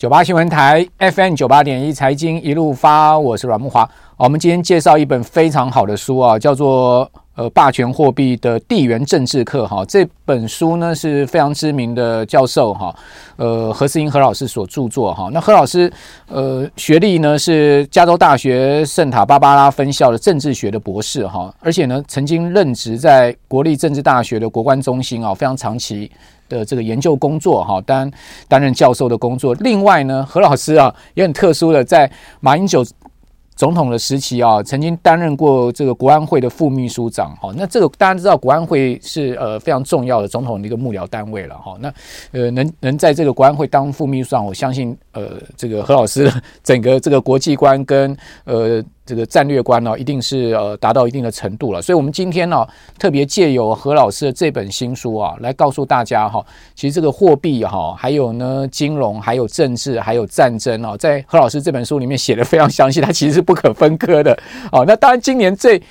九八新闻台 FM 九八点一财经一路发，我是阮慕华。我们今天介绍一本非常好的书啊，叫做。呃，霸权货币的地缘政治课哈，这本书呢是非常知名的教授哈，呃，何思英何老师所著作哈。那何老师呃，学历呢是加州大学圣塔芭芭拉分校的政治学的博士哈，而且呢曾经任职在国立政治大学的国关中心啊，非常长期的这个研究工作哈，担担任教授的工作。另外呢，何老师啊也很特殊的在马英九。总统的时期啊，曾经担任过这个国安会的副秘书长哈。那这个大家知道，国安会是呃非常重要的总统的一个幕僚单位了哈。那呃能能在这个国安会当副秘书长，我相信呃这个何老师整个这个国际观跟呃。这个战略观呢，一定是呃达到一定的程度了。所以，我们今天呢，特别借由何老师的这本新书啊，来告诉大家哈，其实这个货币哈，还有呢金融，还有政治，还有战争哦，在何老师这本书里面写的非常详细，它其实是不可分割的。哦，那当然，今年最。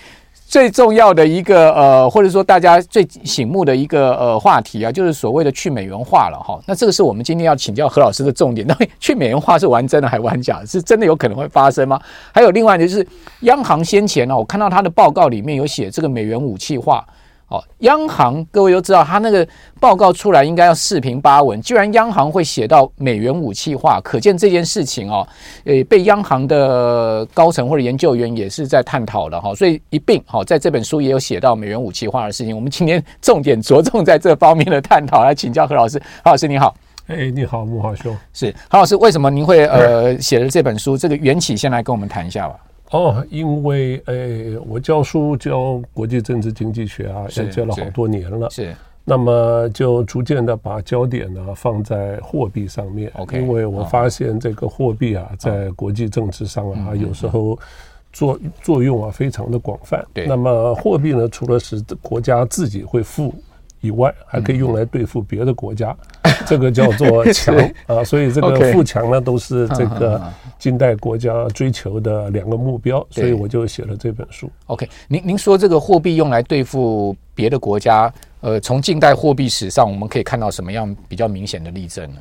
最重要的一个呃，或者说大家最醒目的一个呃话题啊，就是所谓的去美元化了哈。那这个是我们今天要请教何老师的重点。那 去美元化是玩真的还玩假？是真的有可能会发生吗？还有另外就是央行先前呢，我看到他的报告里面有写这个美元武器化。哦，央行各位都知道，他那个报告出来应该要四平八稳。居然央行会写到美元武器化，可见这件事情哦，呃，被央行的高层或者研究员也是在探讨的哈。所以一并好，在这本书也有写到美元武器化的事情。我们今天重点着重在这方面的探讨，来请教何老师。何老师你好，哎，你好，木华兄，是何老师，为什么您会呃写了这本书？这个缘起，先来跟我们谈一下吧。哦，因为诶，我教书教国际政治经济学啊，也教了好多年了。是，那么就逐渐的把焦点呢放在货币上面。因为我发现这个货币啊，在国际政治上啊，有时候作作用啊非常的广泛。对，那么货币呢，除了是国家自己会富以外，还可以用来对付别的国家。这个叫做 强啊，所以这个富强呢，都是这个近代国家追求的两个目标，所以我就写了这本书。OK，您您说这个货币用来对付别的国家，呃，从近代货币史上我们可以看到什么样比较明显的例证呢？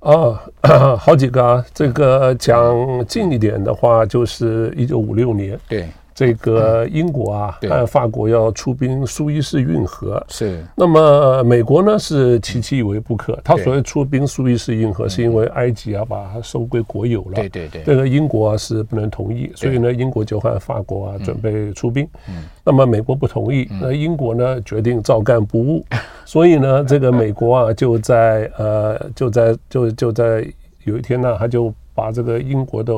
啊，好几个啊，这个讲近一点的话，就是一九五六年。对。这个英国啊，还有法国要出兵苏伊士运河，是。那么美国呢是其其以为不可，他所谓出兵苏伊士运河，是因为埃及啊把它收归国有了。对对对。这个英国啊是不能同意，所以呢，英国就和法国啊准备出兵。嗯。那么美国不同意，那英国呢决定照干不误，所以呢，这个美国啊就在呃就在就就在有一天呢，他就把这个英国的。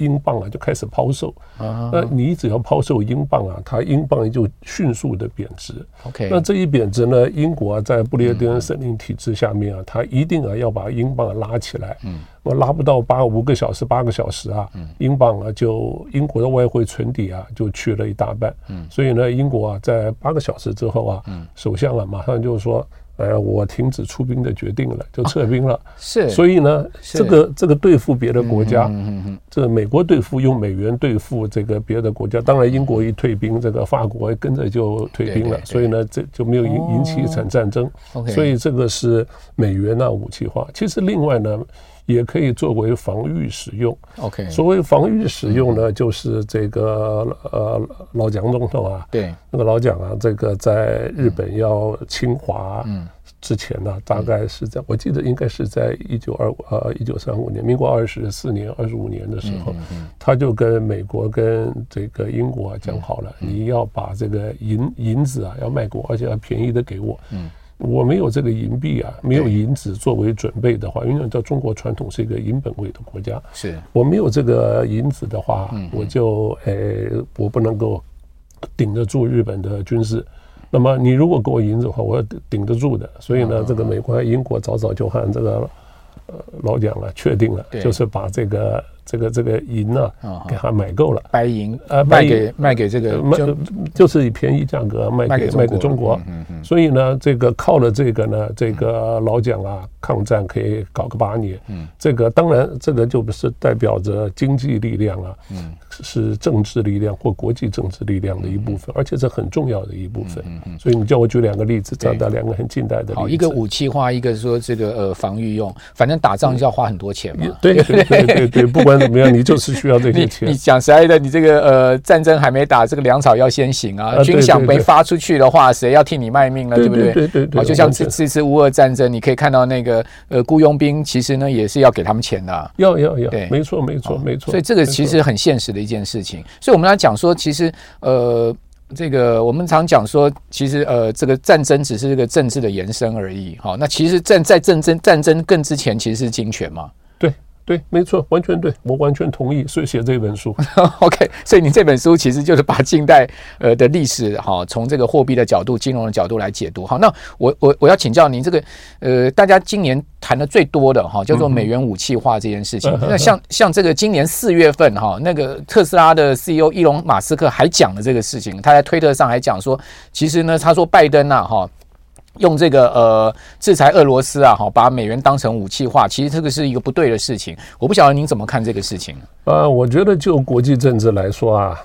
英镑啊，就开始抛售。啊那你只要抛售英镑啊，它英镑就迅速的贬值。OK，那这一贬值呢，英国啊，在不列颠森林体制下面啊，它一定啊要把英镑拉起来。嗯，我拉不到八五个小时、八个小时啊，英镑啊就英国的外汇存底啊就去了一大半。嗯，所以呢，英国啊在八个小时之后啊，首相啊马上就说。呃，我停止出兵的决定了，就撤兵了。哦、是，所以呢，这个这个对付别的国家，嗯嗯，这美国对付用美元对付这个别的国家，当然英国一退兵，这个法国跟着就退兵了，所以呢，这就没有引引起一场战争。所以这个是美元那武器化。其实另外呢。也可以作为防御使用。OK，所谓防御使用呢，就是这个呃老蒋总统啊，对，那个老蒋啊，这个在日本要侵华之前呢，大概是在我记得应该是在一九二五呃一九三五年，民国二十四年二十五年的时候，他就跟美国跟这个英国讲好了，你要把这个银银子啊要卖给我，而且要便宜的给我。嗯。我没有这个银币啊，没有银子作为准备的话，因为在中国传统是一个银本位的国家，是我没有这个银子的话，我就诶，我不能够顶得住日本的军事。那么你如果给我银子的话，我要顶得住的。所以呢，这个美国和英国早早就和这个呃老蒋啊确定了，就是把这个。这个这个银呢，给他买够了，白银呃，卖给卖给这个卖就是以便宜价格卖给卖给中国，所以呢，这个靠了这个呢，这个老蒋啊，抗战可以搞个八年，这个当然这个就不是代表着经济力量啊，是政治力量或国际政治力量的一部分，而且是很重要的一部分。所以你叫我举两个例子，找到两个很近代的例子，好，一个武器化，一个说这个呃防御用，反正打仗就要花很多钱嘛，对对对对对，不管。怎么样？你就是需要这些钱。你讲实在的，你这个呃战争还没打，这个粮草要先行啊。军饷没发出去的话，谁要替你卖命呢？对不对？对对对。就像这这次乌俄战争，你可以看到那个呃雇佣兵，其实呢也是要给他们钱的。要要要，对，没错没错没错。所以这个其实很现实的一件事情。所以我们来讲说，其实呃这个我们常讲说，其实呃这个战争只是这个政治的延伸而已。好，那其实战在战争战争更之前，其实是金权嘛。对，没错，完全对，我完全同意，所以写这本书。OK，所以你这本书其实就是把近代呃的历史哈，从这个货币的角度、金融的角度来解读。好，那我我我要请教您，这个呃，大家今年谈的最多的哈，叫做美元武器化这件事情。嗯、那像像这个今年四月份哈，那个特斯拉的 CEO 伊隆马斯克还讲了这个事情，他在推特上还讲说，其实呢，他说拜登呐哈。用这个呃制裁俄罗斯啊，好把美元当成武器化，其实这个是一个不对的事情。我不晓得您怎么看这个事情？呃，我觉得就国际政治来说啊，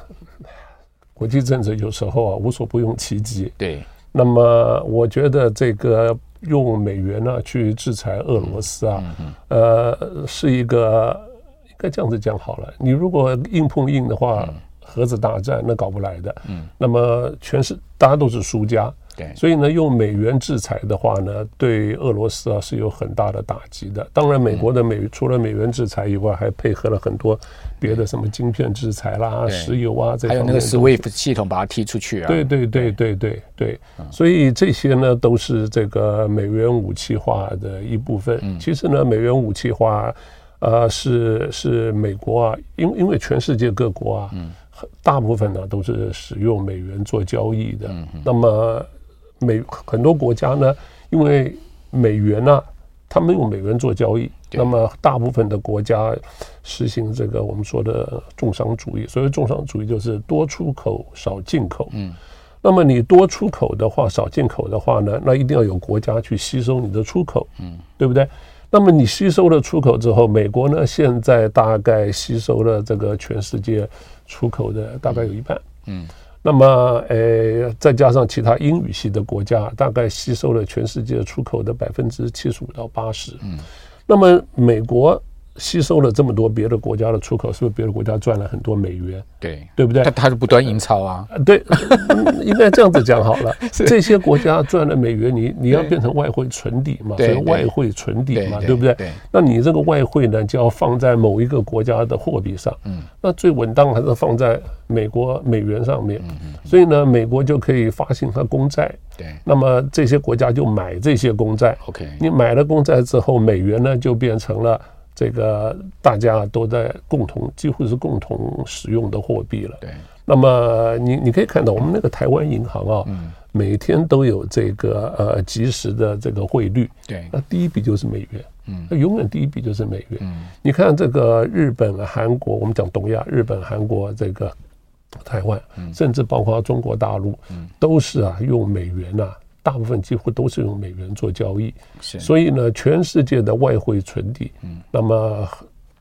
国际政治有时候啊无所不用其极。对，那么我觉得这个用美元呢去制裁俄罗斯啊，嗯嗯嗯、呃，是一个应该这样子讲好了。你如果硬碰硬的话，嗯、核子大战那搞不来的。嗯，那么全是大家都是输家。对，所以呢，用美元制裁的话呢，对俄罗斯啊是有很大的打击的。当然，美国的美除了美元制裁以外，还配合了很多别的什么晶片制裁啦、石油啊这还有那个 SWIFT 系统把它踢出去啊。对对对对对对，所以这些呢都是这个美元武器化的一部分。其实呢，美元武器化，呃，是是美国啊，因因为全世界各国啊，大部分呢都是使用美元做交易的。那么美很多国家呢，因为美元呢、啊，它没有美元做交易，那么大部分的国家实行这个我们说的重商主义。所谓重商主义就是多出口少进口。嗯，那么你多出口的话，少进口的话呢，那一定要有国家去吸收你的出口。嗯，对不对？那么你吸收了出口之后，美国呢现在大概吸收了这个全世界出口的大概有一半。嗯。那么，呃，再加上其他英语系的国家，大概吸收了全世界出口的百分之七十五到八十。嗯，那么美国。吸收了这么多别的国家的出口，是不是别的国家赚了很多美元？对，对不对？他他是不断印钞啊。对，应该这样子讲好了。这些国家赚了美元，你你要变成外汇存底嘛？所以外汇存底嘛，对不对？那你这个外汇呢，就要放在某一个国家的货币上。嗯。那最稳当还是放在美国美元上面。嗯嗯。所以呢，美国就可以发行它公债。对。那么这些国家就买这些公债。OK。你买了公债之后，美元呢就变成了。这个大家都在共同，几乎是共同使用的货币了。对。那么你你可以看到，我们那个台湾银行啊，每天都有这个呃即时的这个汇率。对。那第一笔就是美元。嗯。那永远第一笔就是美元。嗯。你看这个日本、韩国，我们讲东亚，日本、韩国这个台湾，甚至包括中国大陆，都是啊用美元呐。大部分几乎都是用美元做交易，所以呢，全世界的外汇存底，那么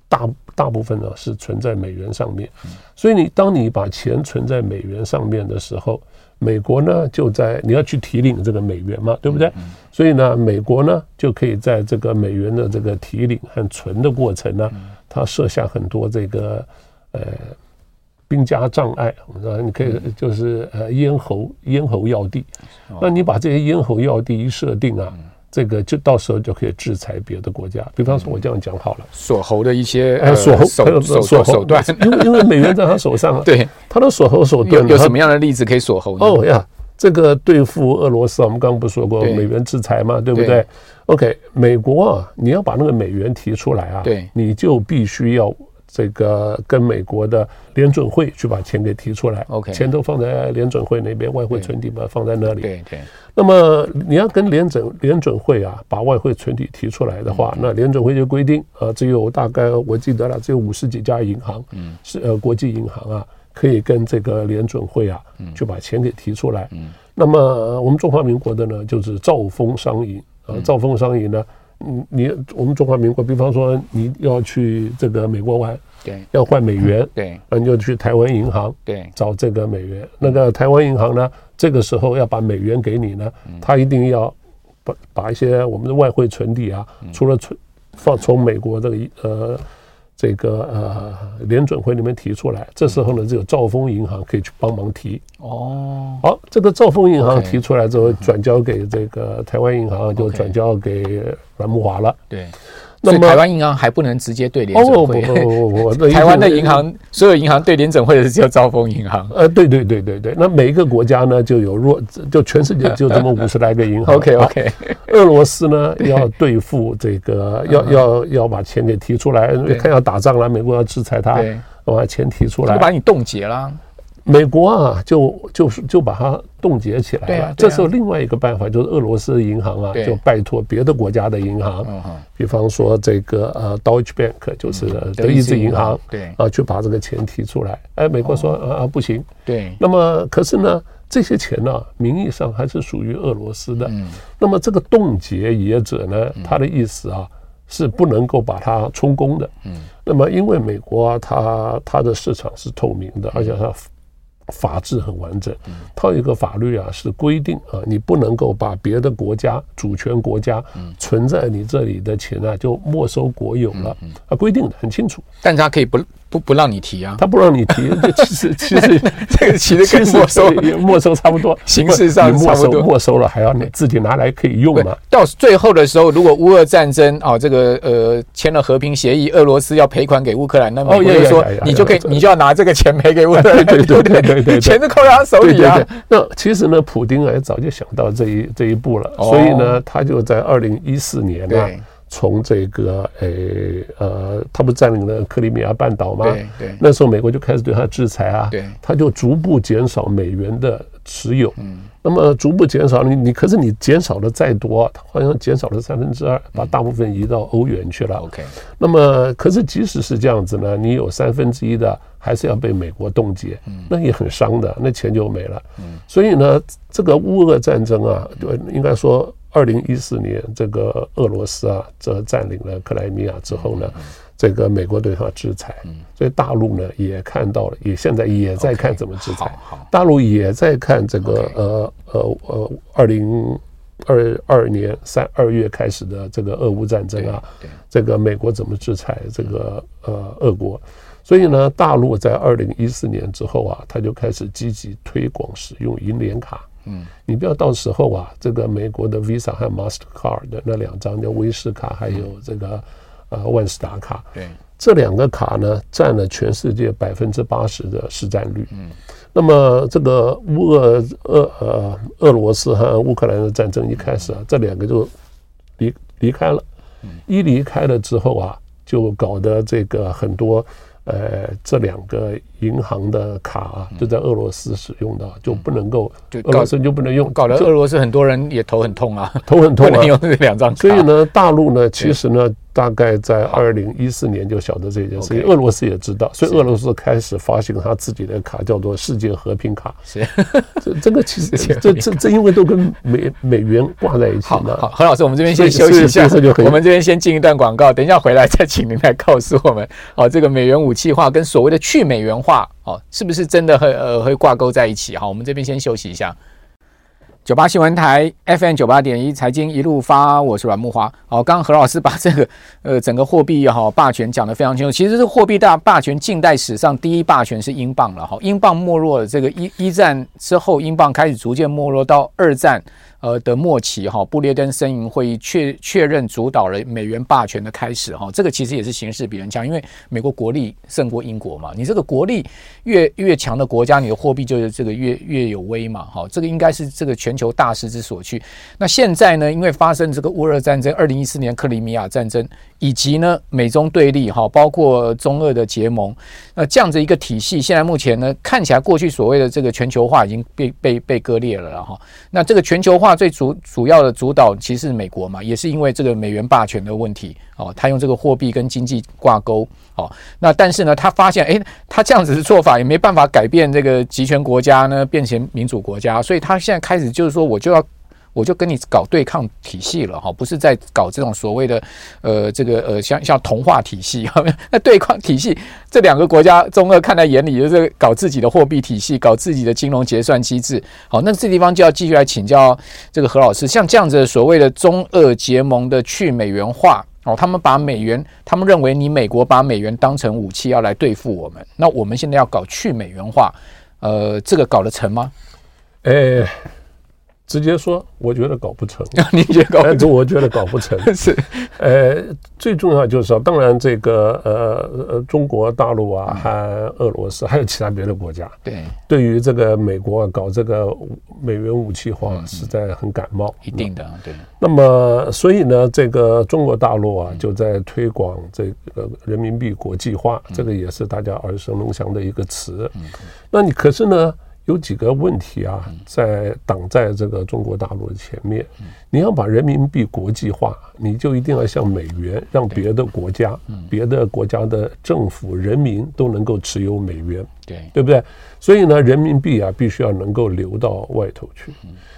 大大部分呢是存在美元上面。所以你当你把钱存在美元上面的时候，美国呢就在你要去提领这个美元嘛，对不对？所以呢，美国呢就可以在这个美元的这个提领和存的过程呢，它设下很多这个呃。兵家障碍，我们说你可以就是呃咽喉咽喉要地，那你把这些咽喉要地一设定啊，这个就到时候就可以制裁别的国家。比方说，我这样讲好了，锁喉的一些呃锁喉手手手段，因为因为美元在他手上啊，对他的锁喉手段有什么样的例子可以锁喉？哦呀，这个对付俄罗斯，我们刚刚不是说过美元制裁嘛，对不对？OK，美国啊，你要把那个美元提出来啊，对，你就必须要。这个跟美国的联准会去把钱给提出来。OK，钱都放在联准会那边，外汇存底嘛放在那里。对对。那么你要跟联准联准会啊把外汇存底提出来的话，那联准会就规定啊，只有大概我记得了，只有五十几家银行，嗯，是呃国际银行啊，可以跟这个联准会啊，就把钱给提出来。嗯。那么我们中华民国的呢，就是兆丰商银啊，兆丰商银呢。嗯，你我们中华民国，比方说你要去这个美国玩，对，要换美元，对，那你就去台湾银行，对，找这个美元。那个台湾银行呢，这个时候要把美元给你呢，他一定要把把一些我们的外汇存底啊，除了存放从美国这个呃。这个呃，联准会里面提出来，这时候呢，只有兆丰银行可以去帮忙提。哦，好，这个兆丰银行提出来之后，转交给这个台湾银行，就转交给阮慕华了。对。那么台湾银行还不能直接对联准会。不不不不不，台湾的银行所有银行对联准会的是只有兆丰银行。呃，对对对对对。那每一个国家呢，就有弱，就全世界就这么五十来个银行。OK OK。俄罗斯呢，要对付这个，要要要把钱给提出来，看要打仗了，美国要制裁他，把钱提出来，把你冻结了。美国啊，就就是就把它冻结起来了。这时候另外一个办法就是俄罗斯的银行啊，就拜托别的国家的银行，比方说这个呃 Deutsche Bank 就是德意志银行，对啊，去把这个钱提出来。哎，美国说啊不行。对。那么可是呢，这些钱呢，名义上还是属于俄罗斯的。那么这个冻结业者呢，他的意思啊，是不能够把它充公的。嗯那么因为美国啊，它它的市场是透明的，而且它。法制很完整，它有一个法律啊，是规定啊，你不能够把别的国家主权国家存在你这里的钱啊，就没收国有了，啊，规定的很清楚。但是他可以不不不让你提啊，他不让你提，其实其实 这个其实跟没收没收差不多，形式上没收没收了还要你自己拿来可以用嘛。到最后的时候，如果乌俄战争啊，这个呃签了和平协议，俄罗斯要赔款给乌克兰，那么也就是说你就可以你就要拿这个钱赔给乌克兰，对对对对对，钱是扣在他手里啊。那其实呢，普丁也早就想到这一这一步了，所以呢，他就在二零一四年呢。从这个诶呃，他不占领了克里米亚半岛吗？对对。那时候美国就开始对他制裁啊。对。他就逐步减少美元的持有。嗯。那么逐步减少，你你可是你减少的再多，他好像减少了三分之二，把大部分移到欧元去了。OK。那么可是即使是这样子呢，你有三分之一的还是要被美国冻结，那也很伤的，那钱就没了。嗯。所以呢，这个乌俄战争啊，就应该说。二零一四年，这个俄罗斯啊，这占领了克莱米亚之后呢，这个美国对他制裁，所以大陆呢也看到了，也现在也在看怎么制裁。大陆也在看这个呃呃呃，二零二二年三二月开始的这个俄乌战争啊，这个美国怎么制裁这个呃俄国？所以呢，大陆在二零一四年之后啊，他就开始积极推广使用银联卡。嗯，你不要到时候啊，这个美国的 Visa 和 Mastercard 的那两张叫威士卡，还有这个呃万事达卡，对，这两个卡呢占了全世界百分之八十的市占率。嗯，那么这个乌俄俄呃俄罗斯和乌克兰的战争一开始啊，这两个就离离开了，一离开了之后啊，就搞得这个很多。呃，这两个银行的卡啊，就在俄罗斯使用的，就不能够，俄罗斯就不能用，搞得俄罗斯很多人也头很痛啊，头很痛啊，用这两张卡。所以呢，大陆呢，其实呢。大概在二零一四年就晓得这件事情，俄罗斯也知道，所以俄罗斯开始发行他自己的卡，叫做世界和平卡。是，这这个其实这这这因为都跟美美元挂在一起呢。好，何老师，我们这边先休息一下，我们这边先进一段广告，等一下回来再请您来告诉我们，哦，这个美元武器化跟所谓的去美元化，哦，是不是真的会呃会挂钩在一起？好，我们这边先休息一下。九八新闻台 FM 九八点一财经一路发，我是阮木华。好，刚刚何老师把这个 呃整个货币哈霸权讲得非常清楚。其实是货币大霸权近代史上第一霸权是英镑了哈。英镑没落了，这个一一战之后，英镑开始逐渐没落，到二战呃的末期哈，布列登森营会议确确认主导了美元霸权的开始哈，这个其实也是形势比人强，因为美国国力胜过英国嘛，你这个国力越越强的国家，你的货币就是这个越越有威嘛，哈，这个应该是这个全球大势之所趋。那现在呢，因为发生这个乌俄战争，二零一四年克里米亚战争，以及呢美中对立哈，包括中俄的结盟，那这样子一个体系，现在目前呢看起来过去所谓的这个全球化已经被被被割裂了哈，那这个全球化。最主主要的主导其实美国嘛，也是因为这个美元霸权的问题哦，他用这个货币跟经济挂钩哦，那但是呢，他发现诶，他这样子的做法也没办法改变这个集权国家呢变成民主国家，所以他现在开始就是说，我就要。我就跟你搞对抗体系了哈，不是在搞这种所谓的呃这个呃像像同化体系，那对抗体系这两个国家中俄看在眼里，就是搞自己的货币体系，搞自己的金融结算机制。好，那这地方就要继续来请教这个何老师，像这样子所谓的中俄结盟的去美元化哦，他们把美元，他们认为你美国把美元当成武器要来对付我们，那我们现在要搞去美元化，呃，这个搞得成吗？诶。直接说，我觉得搞不成。你觉得搞不成？我觉得搞不成。是，呃，最重要就是说，当然这个呃呃，中国大陆啊，还俄罗斯，还有其他别的国家，对，对于这个美国搞这个美元武器化，实在很感冒。一定的，对。那么，所以呢，这个中国大陆啊，就在推广这个人民币国际化，这个也是大家耳熟能详的一个词。那你可是呢？有几个问题啊，在挡在这个中国大陆的前面。你要把人民币国际化，你就一定要像美元，让别的国家、别的国家的政府、人民都能够持有美元，对对不对？所以呢，人民币啊，必须要能够流到外头去。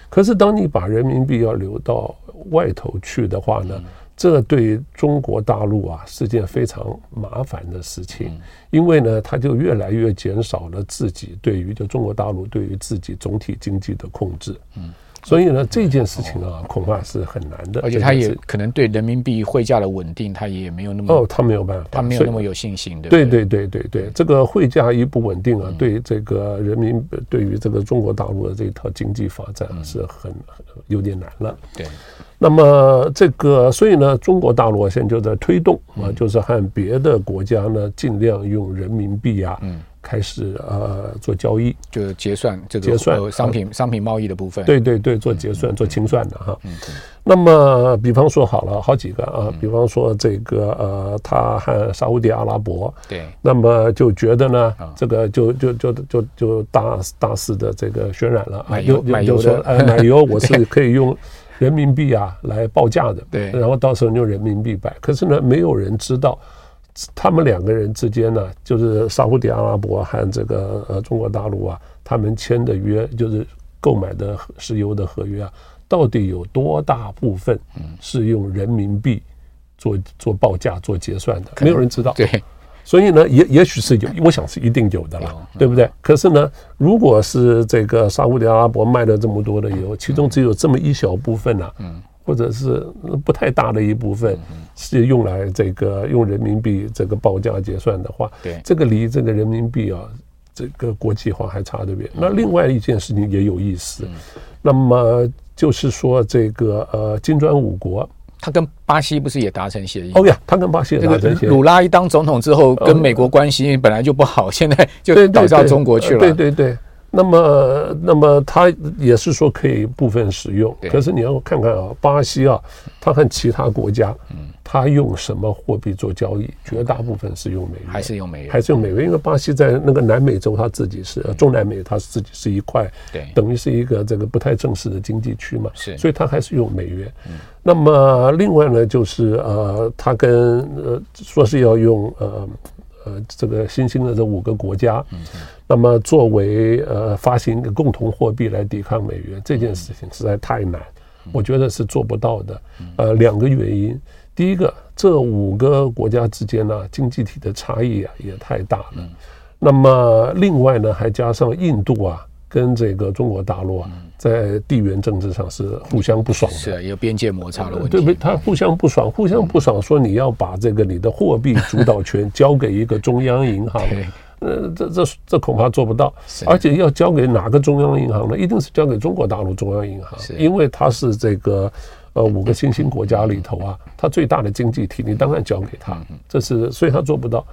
可是，当你把人民币要流到外头去的话呢？这对中国大陆啊是件非常麻烦的事情，因为呢，它就越来越减少了自己对于就中国大陆对于自己总体经济的控制。嗯。所以呢，这件事情啊，恐怕是很难的，而且他也可能对人民币汇价的稳定，他也没有那么哦，他没有办法，他没有那么有信心的。对对对对对，这个汇价一不稳定啊，对这个人民，对于这个中国大陆的这一套经济发展是很有点难了。对，那么这个，所以呢，中国大陆现在就在推动啊，就是和别的国家呢，尽量用人民币啊。嗯。开始呃做交易，就结算这个结算商品商品贸易的部分。对对对，做结算做清算的哈。那么比方说好了，好几个啊，比方说这个呃，他和沙乌地阿拉伯对，那么就觉得呢，这个就就就就就大大肆的这个渲染了啊，有买油的呃买油我是可以用 人民币啊来报价的，对，然后到时候用人民币买，可是呢，没有人知道。他们两个人之间呢，就是沙乌地阿拉伯和这个呃中国大陆啊，他们签的约就是购买的石油的合约啊，到底有多大部分是用人民币做做报价做结算的？没有人知道。对，所以呢，也也许是有，我想是一定有的了，对不对？可是呢，如果是这个沙乌地阿拉伯卖了这么多的油，其中只有这么一小部分呢，嗯。或者是不太大的一部分是用来这个用人民币这个报价结算的话，对，这个离这个人民币啊，这个国际化还差得远。那另外一件事情也有意思，那么就是说这个呃金砖五国，他跟巴西不是也达成协议？哦呀，他跟巴西也达成协议。鲁拉一当总统之后，跟美国关系本来就不好，现在就倒到中国去了。对对对。那么，那么它也是说可以部分使用，可是你要看看啊，巴西啊，它和其他国家，它用什么货币做交易？绝大部分是用美元，还是用美元？还是用美元？因为巴西在那个南美洲，它自己是中南美，它自己是一块，对，等于是一个这个不太正式的经济区嘛，是，所以它还是用美元。那么另外呢，就是呃，它跟呃说是要用呃。呃，这个新兴的这五个国家，那么作为呃发行一个共同货币来抵抗美元这件事情实在太难，我觉得是做不到的。呃，两个原因，第一个，这五个国家之间呢经济体的差异啊也太大了，那么另外呢还加上印度啊。跟这个中国大陆啊，在地缘政治上是互相不爽的，是有边界摩擦的问题。对不对？他互相不爽，互相不爽，说你要把这个你的货币主导权交给一个中央银行，呃，这这这恐怕做不到。而且要交给哪个中央银行呢？一定是交给中国大陆中央银行，因为它是这个呃五个新兴国家里头啊，它最大的经济体，你当然交给他。这是所以他做不到。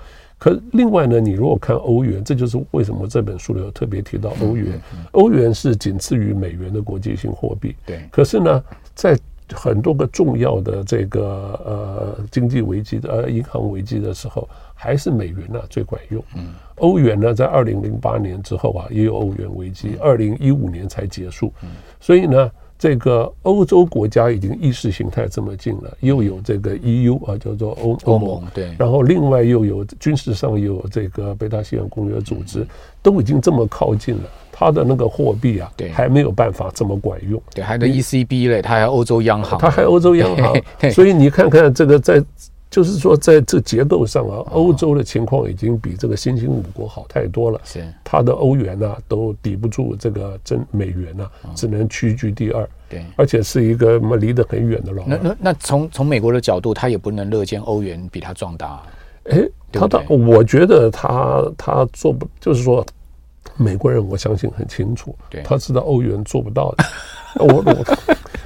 可另外呢，你如果看欧元，这就是为什么这本书里有特别提到欧元。欧元是仅次于美元的国际性货币。对。可是呢，在很多个重要的这个呃经济危机的呃银行危机的时候，还是美元呢最管用。嗯。欧元呢，在二零零八年之后啊，也有欧元危机，二零一五年才结束。嗯。所以呢。这个欧洲国家已经意识形态这么近了，又有这个 EU 啊，叫做欧欧盟，对，然后另外又有军事上又有这个北大西洋公约组织，都已经这么靠近了，它的那个货币啊，对，还没有办法这么管用。对，还有 ECB 嘞，它还欧洲央行，它还欧洲央行，所以你看看这个在。就是说，在这结构上啊，欧洲的情况已经比这个新兴五国好太多了。是，它的欧元呢都抵不住这个真美元呢，只能屈居第二。对，而且是一个么离得很远的老。那那那从从美国的角度，他也不能乐见欧元比他壮大。哎，他的我觉得他他做不，就是说美国人我相信很清楚，他知道欧元做不到的。我 我。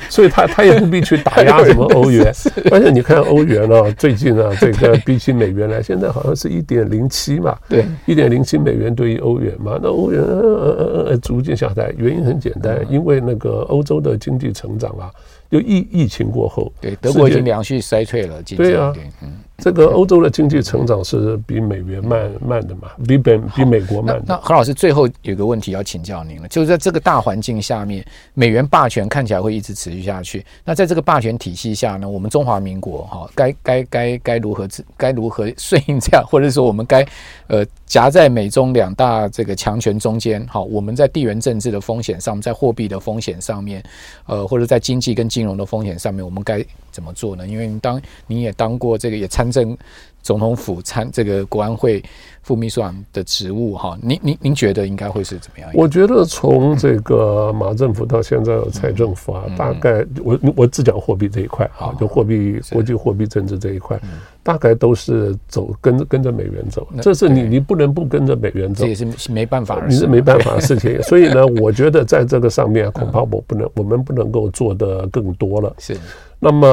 所以他他也不必去打压什么欧元，而且你看欧元啊，最近啊，这个比起美元来，现在好像是一点零七嘛，对，一点零七美元对于欧元嘛，那欧元呃呃呃逐渐下来，原因很简单，因为那个欧洲的经济成长啊，就疫疫情过后，对，德国已经连续衰退了，对啊，嗯。这个欧洲的经济成长是比美元慢慢的嘛，比本比美国慢的。那何老师最后有个问题要请教您了，就是在这个大环境下面，美元霸权看起来会一直持续下去。那在这个霸权体系下呢，我们中华民国哈，该该该该如何该如何顺应这样，或者说我们该呃夹在美中两大这个强权中间，好，我们在地缘政治的风险上，在货币的风险上面，呃，或者在经济跟金融的风险上面，我们该怎么做呢？因为当你也当过这个也参。正总统府参这个国安会副秘书长的职务哈，您您您觉得应该会是怎么样？我觉得从这个马政府到现在的蔡政府啊，大概我我只讲货币这一块啊，就货币国际货币政治这一块，大概都是走跟跟着美元走，这是你你不能不跟着美元走，这也是没办法，你是没办法的事情。所以呢，我觉得在这个上面恐怕我不能，我们不能够做的更多了。是。那么，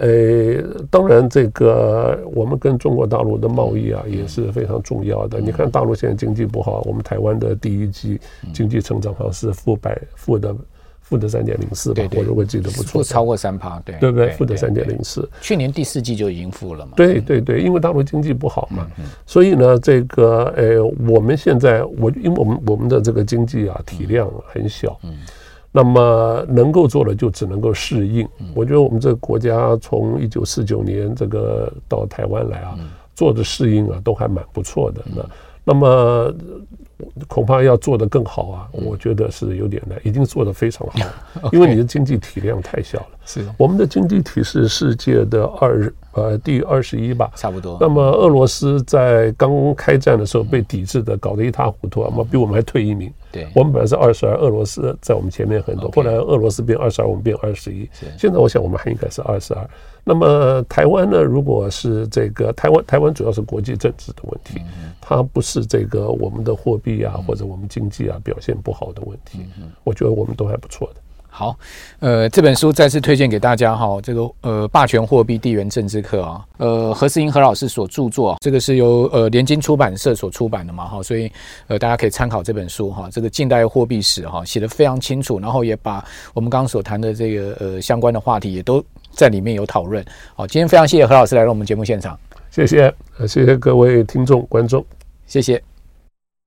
呃，当然，这个我们跟中国大陆的贸易啊也是非常重要的。你看，大陆现在经济不好，我们台湾的第一季经济成长好像是负百负的负的三点零四吧？我如果记得不错，不超过三趴，对对不对？负的三点零四。去年第四季就已经负了嘛？对对对，因为大陆经济不好嘛，所以呢，这个呃，我们现在我因为我们我们的这个经济啊体量很小。那么能够做的就只能够适应。我觉得我们这个国家从一九四九年这个到台湾来啊，做的适应啊都还蛮不错的。那那么恐怕要做得更好啊，我觉得是有点难。已经做得非常好，因为你的经济体量太小了。是我们的经济体是世界的二呃第二十一吧，差不多。那么俄罗斯在刚开战的时候被抵制的搞得一塌糊涂啊，比我们还退一名。对，我们本来是二十二，俄罗斯在我们前面很多。后来俄罗斯变二十二，我们变二十一。现在我想我们还应该是二十二。那么台湾呢？如果是这个台湾，台湾主要是国际政治的问题，它不是这个我们的货币啊或者我们经济啊表现不好的问题。我觉得我们都还不错的。好，呃，这本书再次推荐给大家哈，这个呃，霸权货币地缘政治课啊，呃，何世英何老师所著作，这个是由呃联经出版社所出版的嘛哈，所以呃大家可以参考这本书哈，这个近代货币史哈写得非常清楚，然后也把我们刚刚所谈的这个呃相关的话题也都在里面有讨论。好，今天非常谢谢何老师来到我们节目现场，谢谢，谢谢各位听众观众，谢谢。